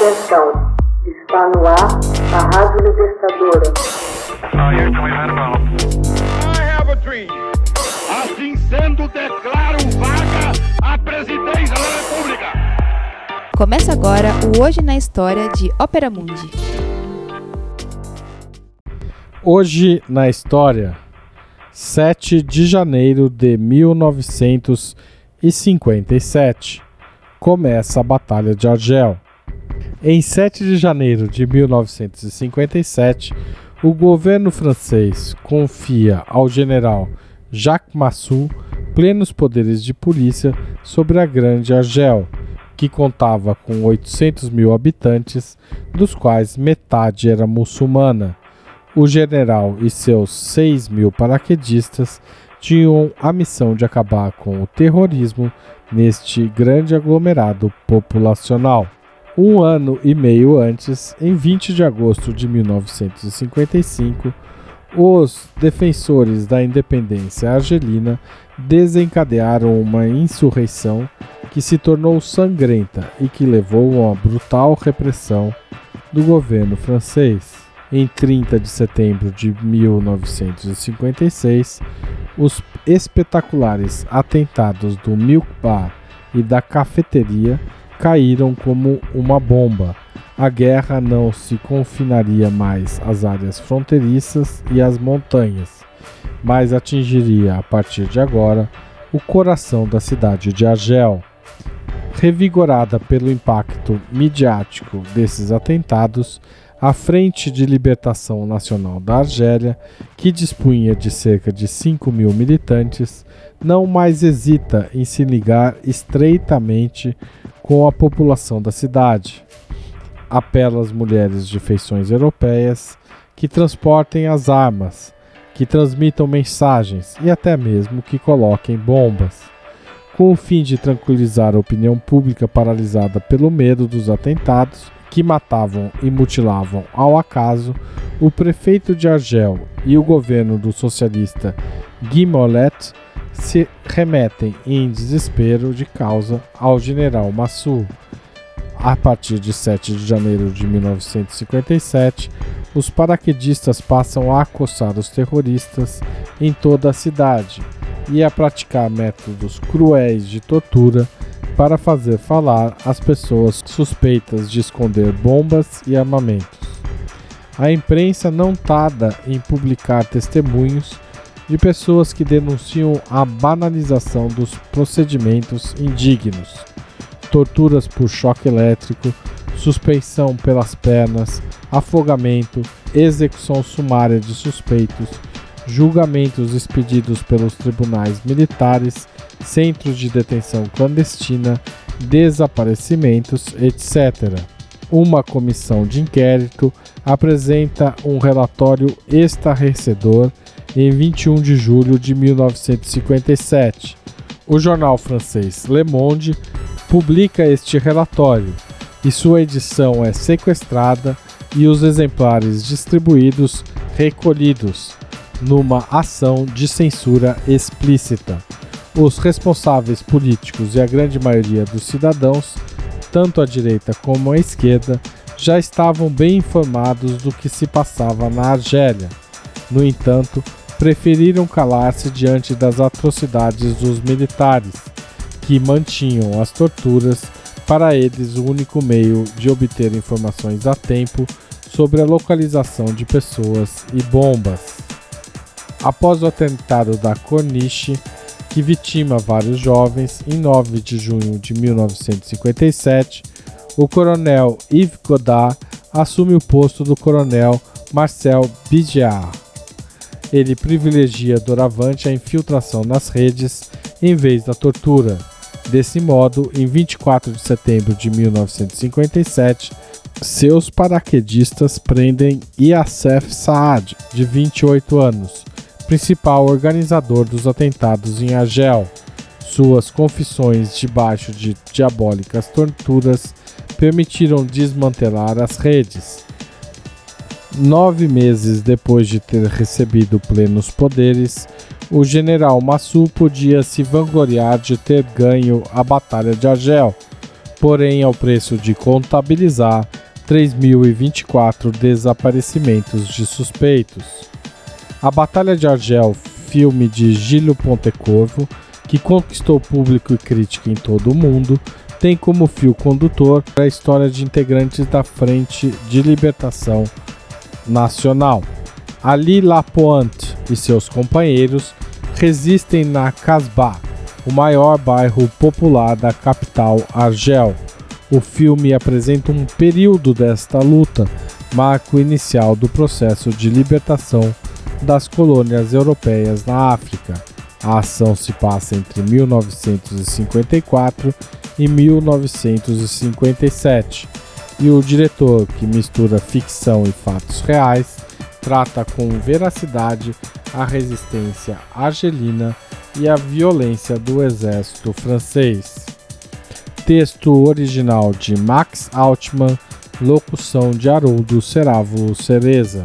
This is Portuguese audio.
Atenção, está no ar a Rádio Libertadora. Assim sendo, declaro vaga a presidência da República. Começa agora o Hoje na História de Ópera Mundi. Hoje na História, 7 de janeiro de 1957, começa a Batalha de Argel. Em 7 de janeiro de 1957, o governo francês confia ao general Jacques Massou plenos poderes de polícia sobre a Grande Argel, que contava com 800 mil habitantes, dos quais metade era muçulmana. O general e seus 6 mil paraquedistas tinham a missão de acabar com o terrorismo neste grande aglomerado populacional. Um ano e meio antes, em 20 de agosto de 1955, os defensores da independência argelina desencadearam uma insurreição que se tornou sangrenta e que levou a uma brutal repressão do governo francês. Em 30 de setembro de 1956, os espetaculares atentados do Milk Bar e da cafeteria caíram como uma bomba. A guerra não se confinaria mais às áreas fronteiriças e às montanhas, mas atingiria a partir de agora o coração da cidade de Argel. Revigorada pelo impacto midiático desses atentados, a Frente de Libertação Nacional da Argélia, que dispunha de cerca de 5 mil militantes, não mais hesita em se ligar estreitamente com a população da cidade. Apela às mulheres de feições europeias que transportem as armas, que transmitam mensagens e até mesmo que coloquem bombas. Com o fim de tranquilizar a opinião pública paralisada pelo medo dos atentados, que matavam e mutilavam ao acaso, o prefeito de Argel e o governo do socialista Guy Mollet se remetem em desespero de causa ao general Massu. A partir de 7 de janeiro de 1957, os paraquedistas passam a acossar os terroristas em toda a cidade e a praticar métodos cruéis de tortura para fazer falar as pessoas suspeitas de esconder bombas e armamentos. A imprensa não tarda em publicar testemunhos de pessoas que denunciam a banalização dos procedimentos indignos, torturas por choque elétrico, suspensão pelas pernas, afogamento, execução sumária de suspeitos, julgamentos expedidos pelos tribunais militares centros de detenção clandestina, desaparecimentos, etc. Uma comissão de inquérito apresenta um relatório estarrecedor em 21 de julho de 1957. O jornal francês Le Monde publica este relatório e sua edição é sequestrada e os exemplares distribuídos recolhidos numa ação de censura explícita os responsáveis políticos e a grande maioria dos cidadãos, tanto à direita como à esquerda, já estavam bem informados do que se passava na Argélia. No entanto, preferiram calar-se diante das atrocidades dos militares, que mantinham as torturas para eles o único meio de obter informações a tempo sobre a localização de pessoas e bombas. Após o atentado da Corniche, que vitima vários jovens, em 9 de junho de 1957, o coronel Yves Godard assume o posto do coronel Marcel Bigiard. Ele privilegia doravante a infiltração nas redes em vez da tortura. Desse modo, em 24 de setembro de 1957, seus paraquedistas prendem Yassef Saad, de 28 anos, principal organizador dos atentados em Argel. Suas confissões debaixo de diabólicas torturas permitiram desmantelar as redes. Nove meses depois de ter recebido plenos poderes, o general Massu podia se vangloriar de ter ganho a Batalha de Argel, porém ao preço de contabilizar 3.024 desaparecimentos de suspeitos. A Batalha de Argel, filme de Gilles Pontecorvo, que conquistou público e crítica em todo o mundo, tem como fio condutor a história de integrantes da Frente de Libertação Nacional. Ali Lapointe e seus companheiros resistem na Casbah, o maior bairro popular da capital Argel. O filme apresenta um período desta luta, marco inicial do processo de libertação das colônias europeias na África. A ação se passa entre 1954 e 1957, e o diretor, que mistura ficção e fatos reais, trata com veracidade a resistência argelina e a violência do exército francês. Texto original de Max Altman, locução de Haroldo Seravo Cereza.